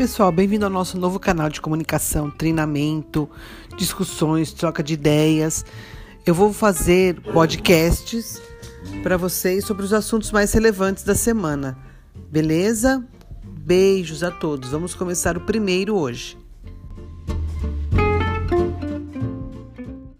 pessoal, bem-vindo ao nosso novo canal de comunicação, treinamento, discussões, troca de ideias. Eu vou fazer podcasts para vocês sobre os assuntos mais relevantes da semana. Beleza? Beijos a todos. Vamos começar o primeiro hoje.